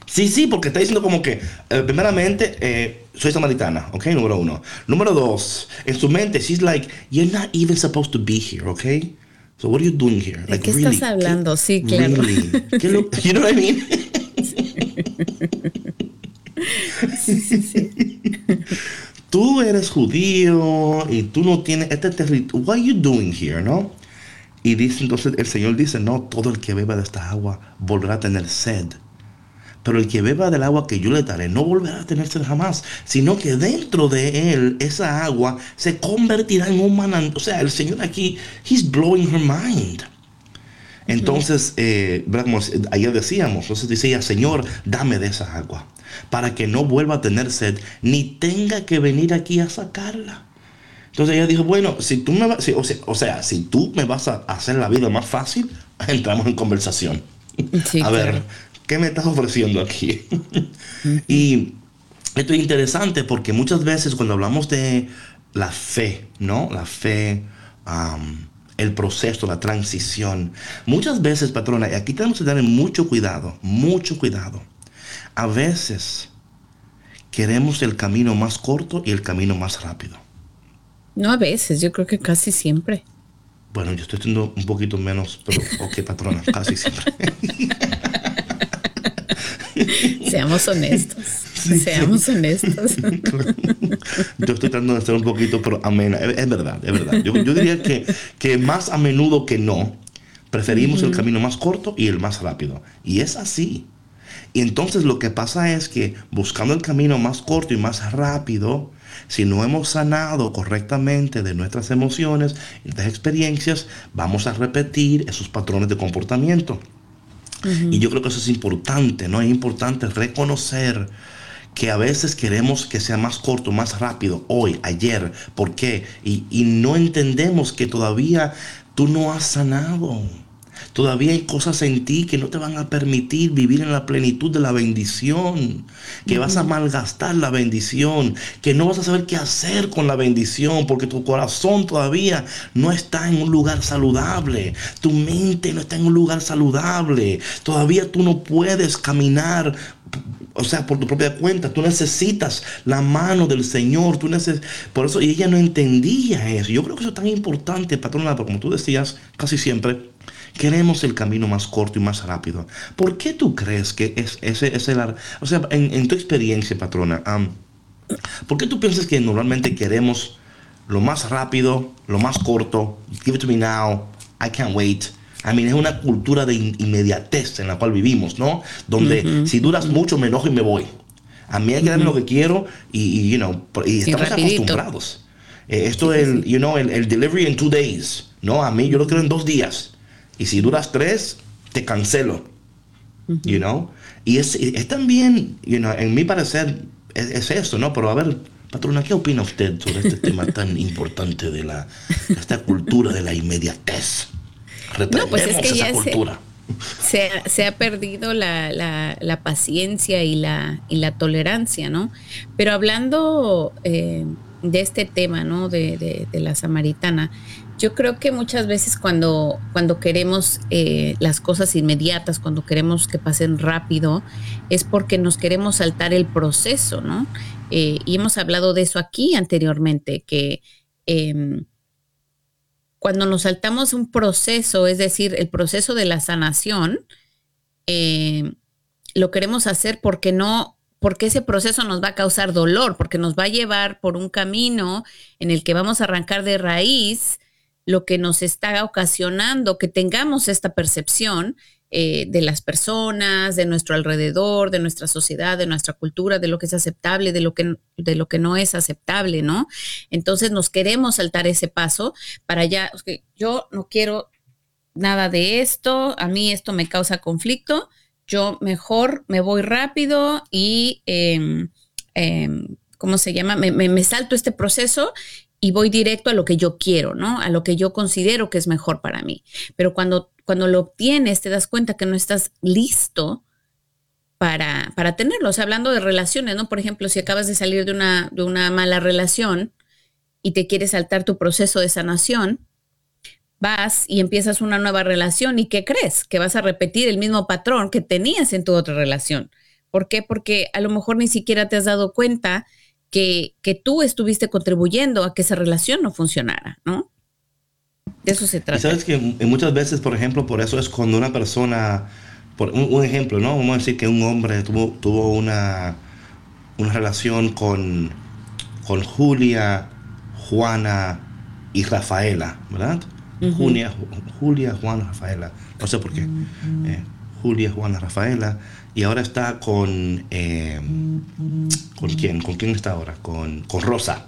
B: sí, sí, porque está diciendo como que, eh, primeramente, eh, soy samaritana, ok, número uno. Número dos, en su mente, she's like, you're not even supposed to be here, ok. So what are you doing here?
C: ¿De qué estás hablando? Sí, claro.
B: Really? you know what I mean?
C: sí, sí, sí.
B: Tú eres judío y tú no tienes este territorio. What are you doing here, no? Y dice entonces el Señor dice, no, todo el que beba de esta agua volverá a tener sed. Pero el que beba del agua que yo le daré no volverá a tener sed jamás, sino que dentro de él esa agua se convertirá en un manantial. O sea, el Señor aquí, he's blowing her mind. Entonces, eh, ayer decíamos, entonces dice ella, Señor, dame de esa agua, para que no vuelva a tener sed, ni tenga que venir aquí a sacarla. Entonces ella dijo, bueno, si tú me vas, o, sea, si tú me vas a hacer la vida más fácil, entramos en conversación. a ver, ¿qué me estás ofreciendo aquí? y esto es interesante porque muchas veces cuando hablamos de la fe, ¿no? La fe, el proceso, la transición, muchas veces, patrona, y aquí tenemos que tener mucho cuidado, mucho cuidado. A veces queremos el camino más corto y el camino más rápido.
C: No a veces, yo creo que casi siempre.
B: Bueno, yo estoy teniendo un poquito menos, pero ok, patrona, casi siempre.
C: Seamos honestos. Seamos honestos.
B: Yo estoy tratando de ser un poquito, pero amena. Es, verdad, es verdad. Yo, diría que, que, más a menudo que no, preferimos el camino más corto y el más rápido. Y es así. Y entonces lo que pasa es que buscando el camino más corto y más rápido, si no hemos sanado correctamente de nuestras emociones y de experiencias, vamos a repetir esos patrones de comportamiento. Y yo creo que eso es importante, ¿no? Es importante reconocer que a veces queremos que sea más corto, más rápido, hoy, ayer, ¿por qué? Y, y no entendemos que todavía tú no has sanado. Todavía hay cosas en ti que no te van a permitir vivir en la plenitud de la bendición, que vas a malgastar la bendición, que no vas a saber qué hacer con la bendición, porque tu corazón todavía no está en un lugar saludable, tu mente no está en un lugar saludable, todavía tú no puedes caminar o sea, por tu propia cuenta, tú necesitas la mano del Señor, tú neces por eso, y ella no entendía eso. Yo creo que eso es tan importante, patrona, porque como tú decías casi siempre, Queremos el camino más corto y más rápido. ¿Por qué tú crees que es, ese es el... O sea, en, tu experiencia, patrona, ¿por qué tú piensas que normalmente queremos lo más rápido, lo más corto? Give it to me now. I can't wait. I mean, es una cultura de inmediatez en la cual vivimos, ¿no? Donde si duras mucho me enojo y me voy. A mí hay que darme lo que quiero y, you know, y estamos acostumbrados. Eh, esto es el, you know, el, el, delivery in two days, ¿no? A mí yo lo quiero en dos días. Y si duras tres, te cancelo. You know? Y es, es también, you know, en mi parecer, es, eso, ¿no? Pero a ver, patrona, ¿qué opina usted sobre este tema tan importante de la esta cultura de la inmediatez?
C: No, pues es que ya cultura. Se, se, ha perdido la, la, la, paciencia y la, y la tolerancia, ¿no? Pero hablando eh, de este tema, ¿no? De, de, de la samaritana, yo creo que muchas veces cuando, cuando queremos eh, las cosas inmediatas, cuando queremos que pasen rápido, es porque nos queremos saltar el proceso, ¿no? Eh, y hemos hablado de eso aquí anteriormente, que em, cuando nos saltamos un proceso, es decir, el proceso de la sanación, em, lo queremos hacer porque no porque ese proceso nos va a causar dolor, porque nos va a llevar por un camino en el que vamos a arrancar de raíz lo que nos está ocasionando que tengamos esta percepción eh, de las personas, de nuestro alrededor, de nuestra sociedad, de nuestra cultura, de lo que es aceptable, de lo que, de lo que no es aceptable, ¿no? Entonces nos queremos saltar ese paso para ya, yo no quiero nada de esto, a mí esto me causa conflicto, yo mejor me voy rápido y, em, em, ¿cómo se llama? Me, me, salto este proceso y voy directo a lo que yo quiero, ¿no? A lo que yo considero que es mejor para mí. Pero cuando, cuando lo obtienes, te das cuenta que no estás listo para, para tenerlo. O sea, hablando de relaciones, ¿no? Por ejemplo, si acabas de salir de una, de una mala relación y te quieres saltar tu proceso de sanación, vas y empiezas una nueva relación y ¿qué crees? Que vas a repetir el mismo patrón que tenías en tu otra relación. ¿Por qué? Porque a lo mejor ni siquiera te has dado cuenta que, tú estuviste contribuyendo a que esa relación no funcionara, ¿no? De eso se trata.
B: Y sabes que muchas veces, por ejemplo, por eso es cuando una persona, por un, ejemplo, ¿no? Vamos a decir que un hombre tuvo, tuvo una, una relación con, con Julia, Juana y Rafaela, ¿verdad? Julia, Julia, Juana, Rafaela. No sé por qué. Eh, Julia, Juana, Rafaela. Y ahora está con... Eh, ¿Con quién? ¿Con quién está ahora? Con, con Rosa.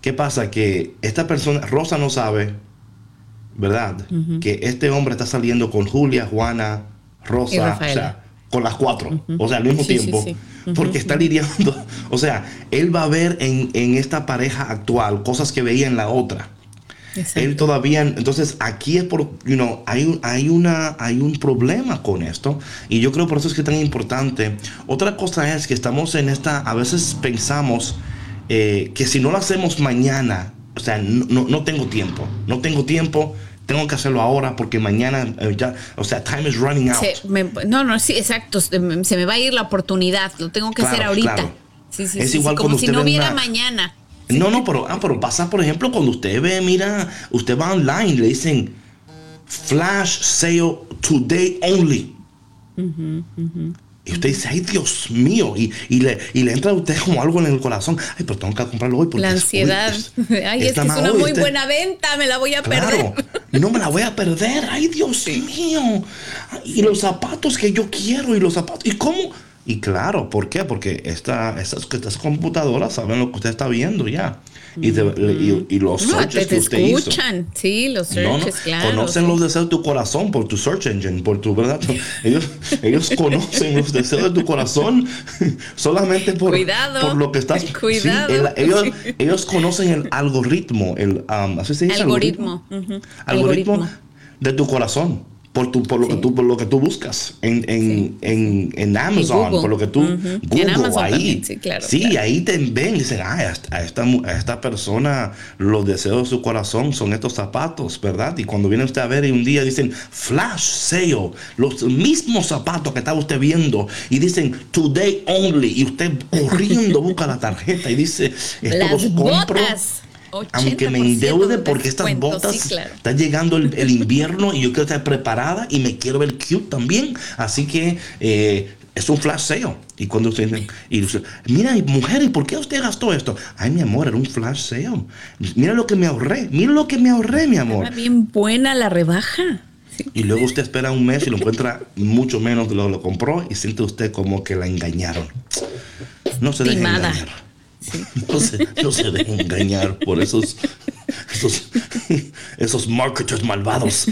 B: ¿Qué pasa? Que esta persona, Rosa no sabe, ¿verdad? Que este hombre está saliendo con Julia, Juana, Rosa, o sea, con las cuatro, o sea, al mismo tiempo, porque está lidiando, o sea, él va a ver en, en, esta pareja actual cosas que veía en la otra. Él todavía, entonces aquí es por, you know, hay, hay, una, hay un problema con esto y yo creo por eso es que es tan importante. Otra cosa es que estamos en esta, a veces pensamos, eh, que si no lo hacemos mañana, o sea, no, no, tengo tiempo, no tengo tiempo, tengo que hacerlo ahora porque mañana eh, ya, o sea, time is running out.
C: no, no, sí, exacto, se me va a ir la oportunidad, lo tengo que hacer ahorita. Sí, sí, es igual como si no hubiera mañana.
B: No, no, pero, ah, pero pasa, por ejemplo, cuando usted ve, mira, usted va online, le dicen flash sale today only. Y usted dice, ay Dios mío, y, y, le, y le entra a usted como algo en el corazón, ay, pero tengo que comprarlo hoy porque
C: La ansiedad, ay, es, que es una muy buena venta, me la voy a perder.
B: No me la voy a perder, ay Dios mío. Y los zapatos que yo quiero, y los zapatos, ¿y cómo? Y claro, ¿por qué? Porque esta, estas, estas computadoras saben lo que usted está viendo ya. Y, y, los searches que usted escuchan.
C: Sí, los searches, claro.
B: Conocen los deseos de tu corazón por tu search engine, por tu verdad. Ellos, ellos conocen los deseos de tu corazón solamente por, por lo que estás.
C: Cuidado.
B: ellos, ellos conocen el algoritmo, el, um, ¿así se dice?
C: Algoritmo.
B: algoritmo de tu corazón por, tu, por, lo, que tú, por lo que tú buscas en, en, en, en Amazon, por lo que tú Google, ahí. sí, claro, sí ahí te ven y dicen, ah, a esta, a esta persona los deseos de su corazón son estos zapatos, ¿verdad? Y cuando viene usted a ver y un día dicen, flash sale, los mismos zapatos que estaba usted viendo y dicen, today only, y usted corriendo busca la tarjeta y dice, esto los compro. Aunque me endeude porque estas botas está llegando el, invierno y yo quiero estar preparada y me quiero ver cute también. Así que eh, es un flash sale. Y cuando usted y mira, mujer, ¿y por qué usted gastó esto? Ay, mi amor, era un flash sale. Mira lo que me ahorré, mira lo que me ahorré, mi amor. Era
C: bien buena la rebaja.
B: Y luego usted espera un mes y lo encuentra mucho menos de lo que lo compró y siente usted como que la engañaron. No se deje engañar. No, se, no se dejen engañar por esos, esos, esos marketers malvados.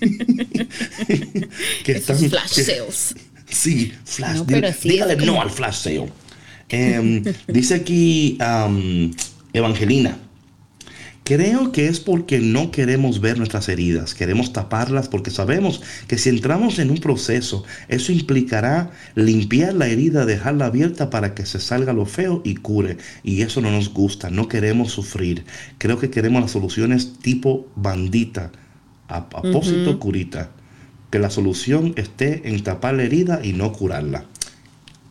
C: que están, flash sales.
B: Sí, flash. dígale no al flash sale. Em, dice aquí Evangelina. Creo que es porque no queremos ver nuestras heridas, queremos taparlas porque sabemos que si entramos en un proceso, eso implicará limpiar la herida, dejarla abierta para que se salga lo feo y cure. Y eso no nos gusta, no queremos sufrir. Creo que queremos las soluciones tipo bandita, a propósito curita. Que la solución esté en tapar la herida y no curarla.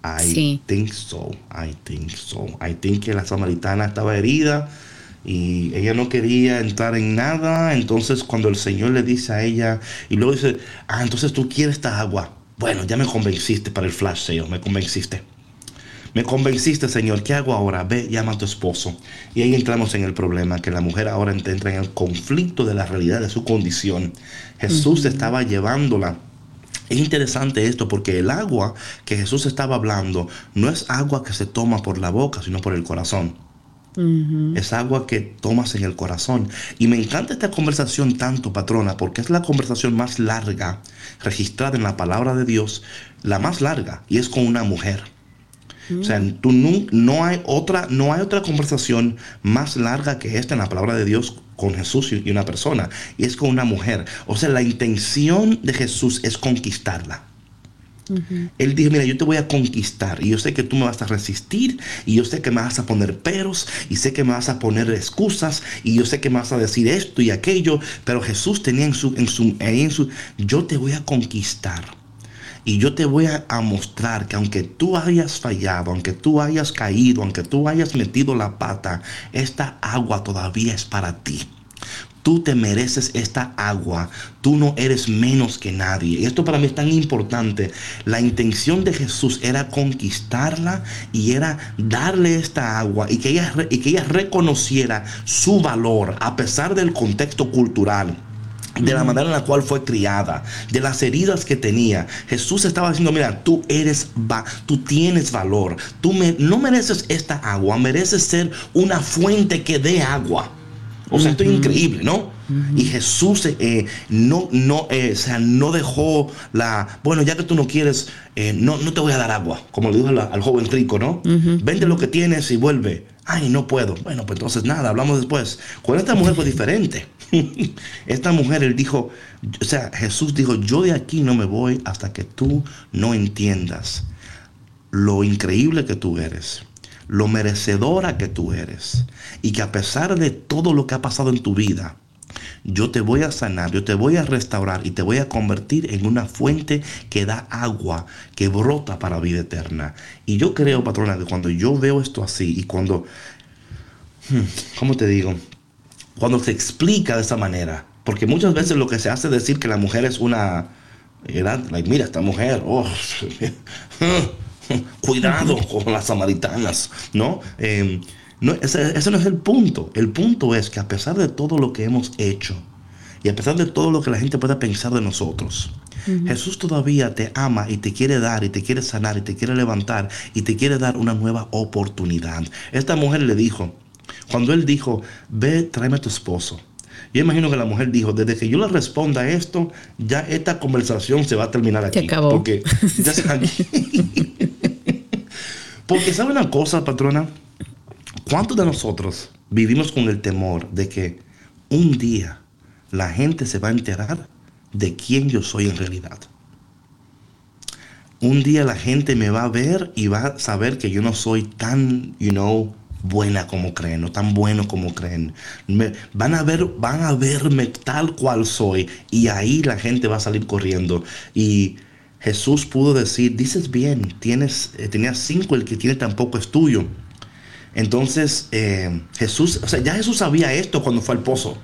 B: I think so, I think so. I think que la samaritana estaba herida y ella no quería entrar en nada. Entonces cuando el Señor le dice a ella y luego dice, ah, entonces tú quieres esta agua. Bueno, ya me convenciste para el flash sale, me convenciste. Me convenciste, Señor, ¿qué hago ahora? Ve, llama a tu esposo. Y ahí entramos en el problema, que la mujer ahora entra en el conflicto de la realidad de su condición. Jesús estaba llevándola es interesante esto porque el agua que Jesús estaba hablando no es agua que se toma por la boca, sino por el corazón. Es agua que tomas en el corazón. Y me encanta esta conversación tanto, patrona, porque es la conversación más larga registrada en la palabra de Dios, la más larga, y es con una mujer. O sea, tú no, hay otra, no hay otra conversación más larga que esta en la palabra de Dios con Jesús y una persona, y es con una mujer. O sea, la intención de Jesús es conquistarla. Él dijo, mira, yo te voy a conquistar y yo sé que tú me vas a resistir y yo sé que me vas a poner peros y sé que me vas a poner excusas y yo sé que me vas a decir esto y aquello, pero Jesús tenía en su, en su, en su yo te voy a conquistar. Y yo te voy a, a, mostrar que aunque tú hayas fallado, aunque tú hayas caído, aunque tú hayas metido la pata, esta agua todavía es para ti. Tú te mereces esta agua, tú no eres menos que nadie. Y esto para mí es tan importante. La intención de Jesús era conquistarla y era darle esta agua y que ella, y que ella reconociera su valor a pesar del contexto cultural de la manera en la cual fue criada, de las heridas que tenía. Jesús estaba diciendo, mira, tú eres, va, tú tienes valor, tú me, no mereces esta agua, mereces ser una fuente que dé agua. O sea, esto es increíble, ¿no? Y Jesús eh, no, no, eh, sea, no dejó la, bueno, ya que tú no quieres, eh, no, no te voy a dar agua, como le dijo al, joven rico, ¿no? Vende lo que tienes y vuelve. Ay, no puedo. Bueno, pues entonces nada, hablamos después. Con esta mujer fue diferente. esta mujer, él dijo, o sea, Jesús dijo, yo de aquí no me voy hasta que tú no entiendas lo increíble que tú eres, lo merecedora que tú eres, y que a pesar de todo lo que ha pasado en tu vida, yo te voy a sanar, yo te voy a restaurar y te voy a convertir en una fuente que da agua, que brota para vida eterna. Y yo creo, patrona, que cuando yo veo esto así y cuando, hmm, ¿cómo te digo? Cuando se explica de esa manera, porque muchas veces lo que se hace es decir que la mujer es una, mira, esta mujer, oh, cuidado con las samaritanas, ¿no? No, ese, no es el punto. El punto es que a pesar de todo lo que hemos hecho y a pesar de todo lo que la gente pueda pensar de nosotros, Jesús todavía te ama y te quiere dar y te quiere sanar y te quiere levantar y te quiere dar una nueva oportunidad. Esta mujer le dijo, cuando él dijo, ve, tráeme a tu esposo. Yo imagino que la mujer dijo, desde que yo le responda a esto, ya esta conversación se va a terminar aquí.
C: Se acabó.
B: Porque, ya porque ¿sabe una cosa, patrona? ¿Cuántos de nosotros vivimos con el temor de que un día la gente se va a enterar de quién yo soy en realidad? Un día la gente me va a ver y va a saber que yo no soy tan, you know, buena como creen, no tan bueno como creen. van a ver, van a verme tal cual soy y ahí la gente va a salir corriendo y Jesús pudo decir, dices bien, tienes, eh, tenías cinco, el que tiene tampoco es tuyo. Entonces, eh, Jesús, o sea, ya Jesús sabía esto cuando fue al pozo.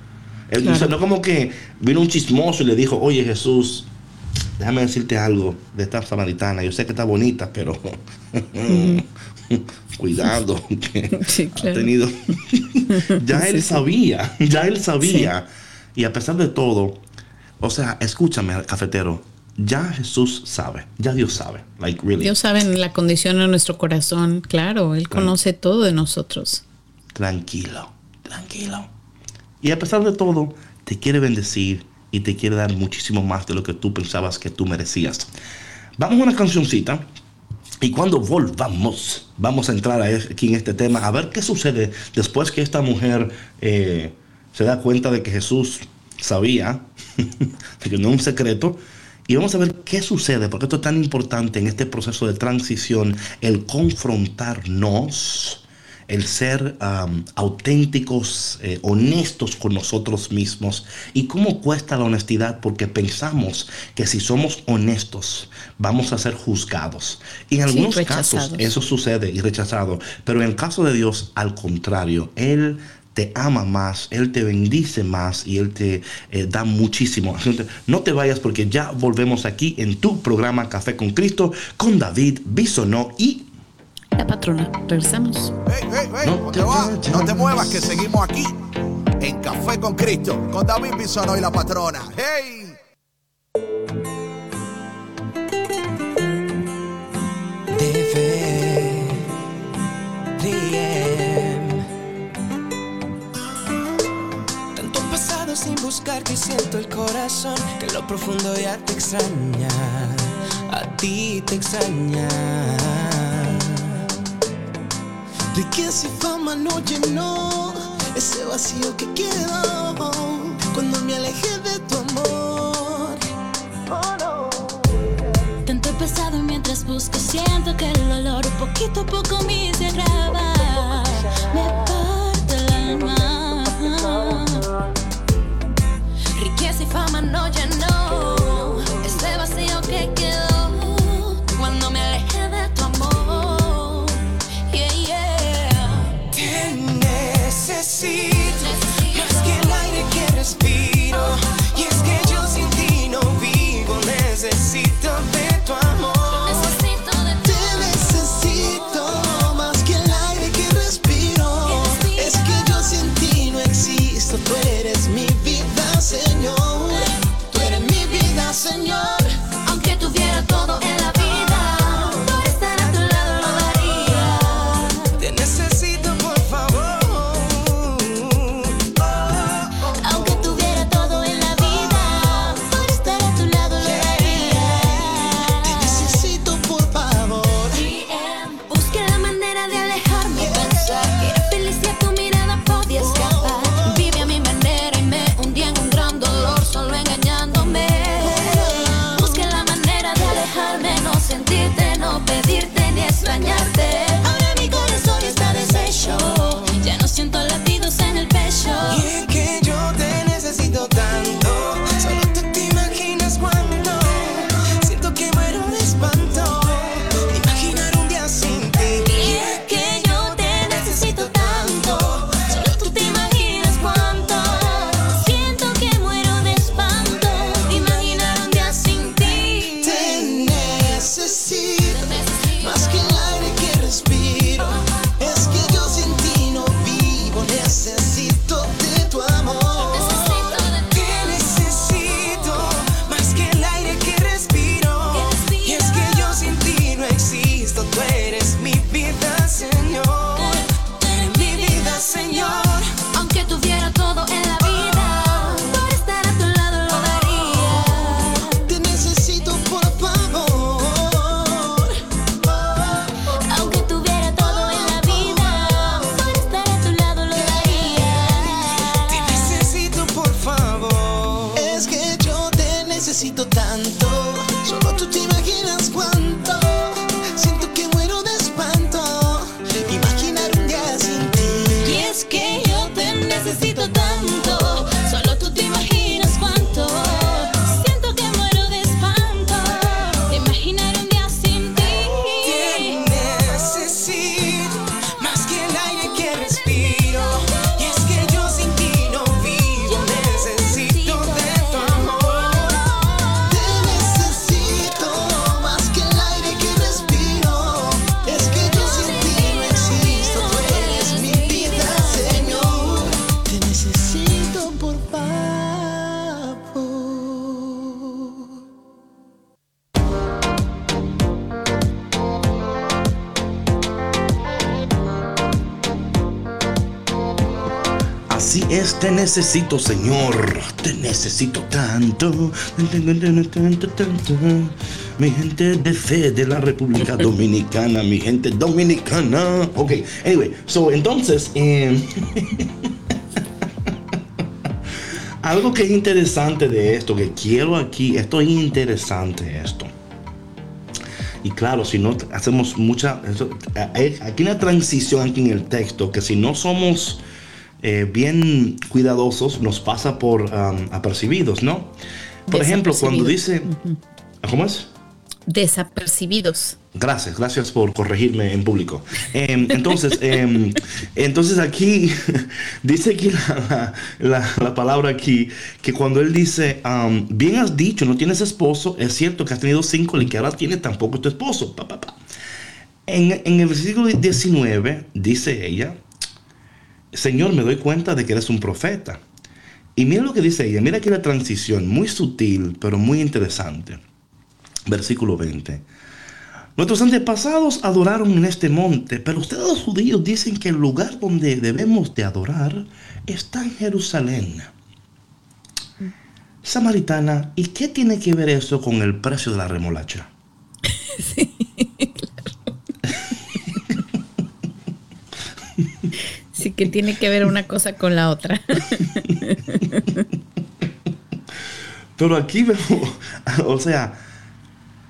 B: no como que vino un chismoso y le dijo, oye Jesús, déjame decirte algo de esta samaritana. Yo sé que está bonita, pero cuidado, que ha tenido. ya él sabía, ya él sabía. Y a pesar de todo, o sea, escúchame, cafetero, ya Jesús sabe, ya Dios sabe. Like really.
C: Dios sabe la condición de nuestro corazón, claro, Él conoce todo de nosotros.
B: Tranquilo, tranquilo. Y a pesar de todo, te quiere bendecir y te quiere dar muchísimo más de lo que tú pensabas que tú merecías. Vamos a una cancioncita. Y cuando volvamos, vamos a entrar aquí en este tema, a ver qué sucede después que esta mujer eh, se da cuenta de que Jesús sabía, de que no es un secreto, y vamos a ver qué sucede, porque esto es tan importante en este proceso de transición, el confrontarnos, el ser auténticos, eh, honestos con nosotros mismos. ¿Y cómo cuesta la honestidad? Porque pensamos que si somos honestos vamos a ser juzgados. Y en algunos casos eso sucede y rechazado. Pero en el caso de Dios, al contrario, Él te ama más, Él te bendice más y Él te eh, da muchísimo. No te vayas porque ya volvemos aquí en tu programa Café con Cristo con David Bisonó y
C: la patrona. Regresamos.
A: Hey, hey, hey, no, te, no te muevas que seguimos aquí en Café con Cristo con David Bisonó y la patrona. ¡Hey!
E: Que siento el corazón que lo profundo ya te extraña, a ti te extraña. Riqueza y fama no llenó ese vacío que quedó cuando me alejé de tu amor. Oh,
F: Tanto he pasado mientras busco, siento que el dolor poquito a poco me se agrava. Me parte el alma riqueza y fama no llenó ese vacío que quedó cuando me alejé de tu amor. Yeah, yeah.
E: Te necesito,
B: necesito, Señor. Te necesito tanto. Mi gente de fe de la República Dominicana, mi gente dominicana. Ok, anyway, so entonces, em, algo que es interesante de esto, que quiero aquí, esto es interesante esto. Y claro, si no hacemos mucha... eso- hay- aquí una transición aquí en el texto, que si no somos eh, bien cuidadosos, nos pasa por um, apercibidos, ¿no? Por ejemplo, cuando dice... ¿Cómo es?
C: Desapercibidos.
B: Gracias, gracias por corregirme en público. Em, entonces, em, entonces aquí dice aquí la, la- la palabra aquí que cuando él dice, am, bien has dicho, no tienes esposo, es cierto que has tenido cinco y que ahora tienes tampoco tu esposo. Pa, pa, pa. En, en el versículo 19 dice ella, Señor, me doy cuenta de que eres un profeta. Y mira lo que dice ella, mira aquí la transición, muy sutil, pero muy interesante. Versículo 20. Nuestros antepasados adoraron en este monte, pero ustedes los judíos dicen que el lugar donde debemos de adorar está en Jerusalén. Samaritana, ¿y qué tiene que ver eso con el precio de la remolacha?
C: Sí que tiene que ver una cosa con la otra.
B: Pero aquí vemos, o sea,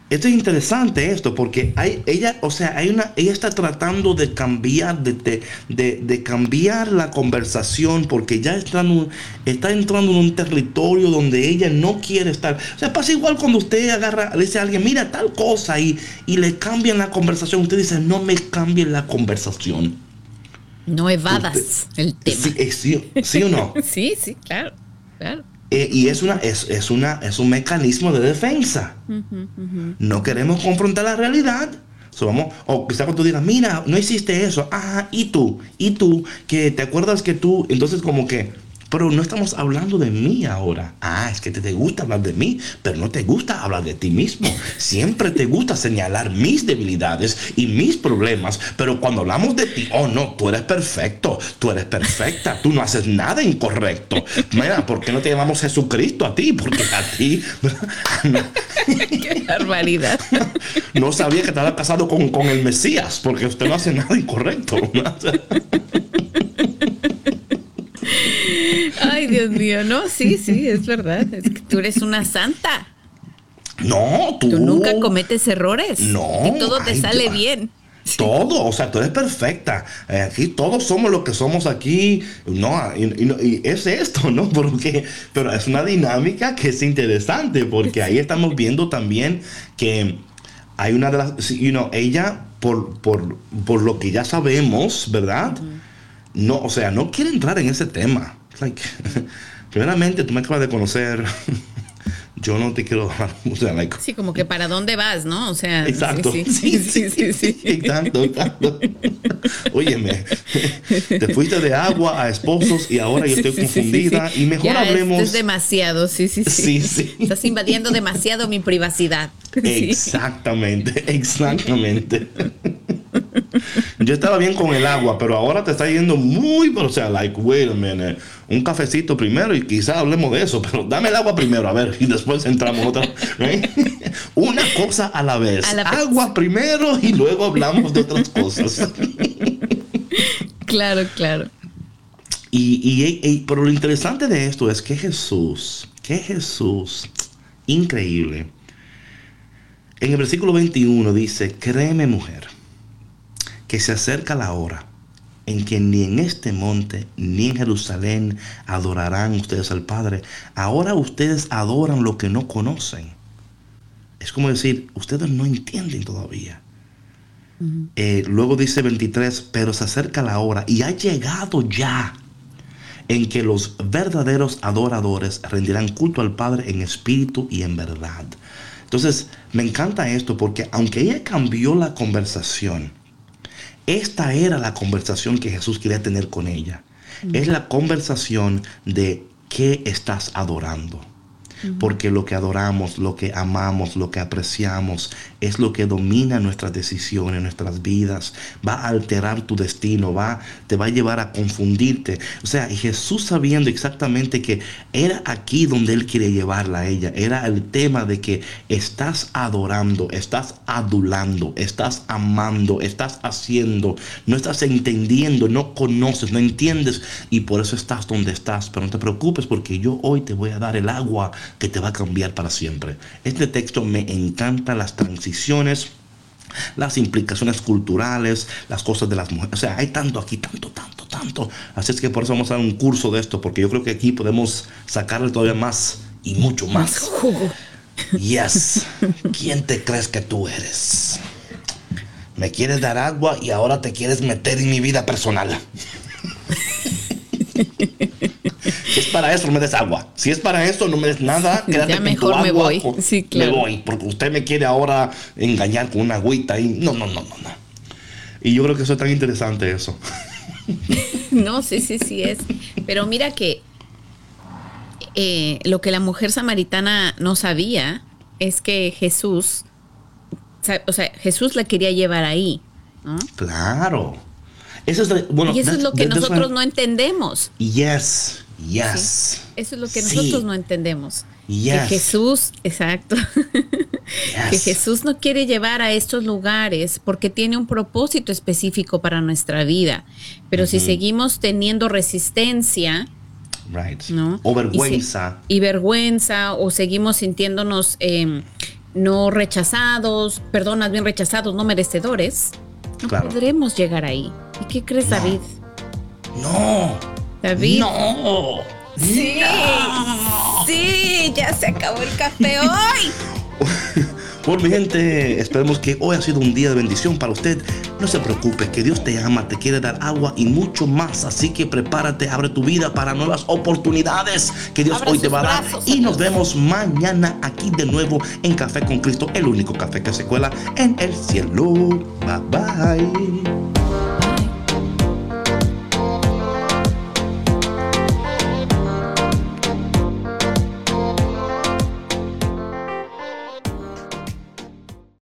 B: esto es interesante esto, porque hay, ella, o sea, hay una, ella está tratando de cambiar, de, de, de- de cambiar la conversación, porque ya está, en un- está entrando en un territorio donde ella no quiere estar. O sea, pasa igual cuando usted agarra, le dice a alguien, mira tal cosa, y, y le cambian la conversación. Usted dice, no me cambien la conversación.
C: No evadas el tema.
B: Sí, eh, sí, ¿sí o no?
C: Sí, sí, claro, claro.
B: Eh, y es, una, es, es una, es un mecanismo de defensa. No queremos confrontar la realidad. So, vamos, o quizá cuando tú digas, mira, no hiciste eso. Ah, y tú, y tú, que te acuerdas que tú, entonces como que, pero no estamos hablando de mí ahora. Ah, es que te, te gusta hablar de mí, pero no te gusta hablar de ti mismo. Siempre te gusta señalar mis debilidades y mis problemas, pero cuando hablamos de ti, oh no, tú eres perfecto, tú eres perfecta, tú no haces nada incorrecto. Mira, ¿por qué no te llamamos Jesucristo a ti? Porque a ti
C: Qué barbaridad.
B: no sabía que estaba casado con, con el Mesías, porque usted no hace nada incorrecto.
C: Dios mío, no, sí, sí, es verdad. Es que tú eres una santa.
B: No, tú.
C: Tú nunca cometes errores.
B: No,
C: Y todo te
B: ay,
C: sale
B: Dios.
C: bien.
B: Todo, o sea, tú eres perfecta. Eh, Aquí todos somos lo que somos aquí. No, y, y- y es esto, ¿no? Porque, pero es una dinámica que es interesante, porque ahí estamos viendo también que hay una de las, you know, ella, por, por, por lo que ya sabemos, ¿verdad? No, o sea, no quiere entrar en ese tema. Like, primeramente, tú me acabas de conocer. Yo no te quiero. O sea, like,
C: Sí, como que para dónde vas, ¿no? O sea,
B: Exacto.
C: sí, sí, sí, sí, sí.
B: Exacto, exacto. Óyeme, te fuiste de agua a esposos y ahora yo estoy confundida.
C: sí.
B: Y mejor
C: Ya,
B: hablemos.
C: Es demasiado, sí, sí,
B: Sí,
C: sí. Estás invadiendo demasiado mi privacidad.
B: Exactamente, exactamente. Yo estaba bien con el agua, pero ahora te está yendo muy, o sea, like, wait a minute. Un cafecito primero y quizás hablemos de eso, pero dame el agua primero, a ver, y después entramos otra. ¿eh? Una cosa a la vez.
C: A la vez.
B: Agua primero y luego hablamos de otras cosas.
C: Claro, claro.
B: Y, y- y- pero lo interesante de esto es que Jesús, que Jesús, increíble. En el versículo 21 dice, créeme mujer, que se acerca la hora en que ni en este monte ni en Jerusalén adorarán ustedes al Padre. Ahora ustedes adoran lo que no conocen. Es como decir, ustedes no entienden todavía. Eh, luego dice 23, pero se acerca la hora y ha llegado ya en que los verdaderos adoradores rendirán culto al Padre en espíritu y en verdad. Entonces, me encanta esto porque aunque ella cambió la conversación, esta era la conversación que Jesús quería tener con ella. Es la conversación de qué estás adorando. porque lo que adoramos, lo que amamos, lo que apreciamos, es lo que domina nuestras decisiones, nuestras vidas, va a alterar tu destino, va, te va a llevar a confundirte. O sea, Jesús sabiendo exactamente que era aquí donde Él quiere llevarla a ella, era el tema de que estás adorando, estás adulando, estás amando, estás haciendo, no estás entendiendo, no conoces, no entiendes y por eso estás donde estás. Pero no te preocupes porque yo hoy te voy a dar el agua que te va a cambiar para siempre. Este texto me encanta las transiciones las implicaciones culturales, las cosas de las mujeres. O sea, hay tanto aquí, tanto, tanto, tanto. Así es que por eso vamos a dar un curso de esto, porque yo creo que aquí podemos sacarle todavía más y mucho más. Yes. ¿Quién te crees que tú eres? Me quieres dar agua y ahora te quieres meter en mi vida personal. Si es para eso, no me des agua. Si es para eso, no me des nada.
C: ya mejor me voy. Sí,
B: claro. Me voy, porque usted me quiere ahora engañar con una agüita y no, no, no, no, no. Y yo creo que eso es tan interesante eso.
C: no, sí, sí, sí es. Pero mira que eh, lo que la mujer samaritana no sabía es que Jesús, o sea, Jesús la quería llevar ahí.
B: Claro.
C: Eso es, bueno, y eso es lo que nosotros no entendemos.
B: Yes, yes.
C: Eso es lo que nosotros no entendemos. Que Jesús, exacto, que Jesús no quiere llevar a estos lugares porque tiene un propósito específico para nuestra vida. Pero si seguimos teniendo resistencia,
B: ¿no? o vergüenza.
C: Y, vergüenza, o seguimos sintiéndonos em, no rechazados, perdón, más bien rechazados, no merecedores, no podremos llegar ahí. ¿Y qué crees, David?
B: No.
C: David.
B: No.
C: Sí. Sí, ya se acabó el café hoy.
B: Bueno, mi gente, esperemos que hoy ha sido un día de bendición para usted. No se preocupe, que Dios te ama, te quiere dar agua y mucho más. Así que prepárate, abre tu vida para nuevas oportunidades que Dios hoy te va a dar. Y nos vemos mañana aquí de nuevo en Café con Cristo, el único café que se cuela en el cielo. Bye bye.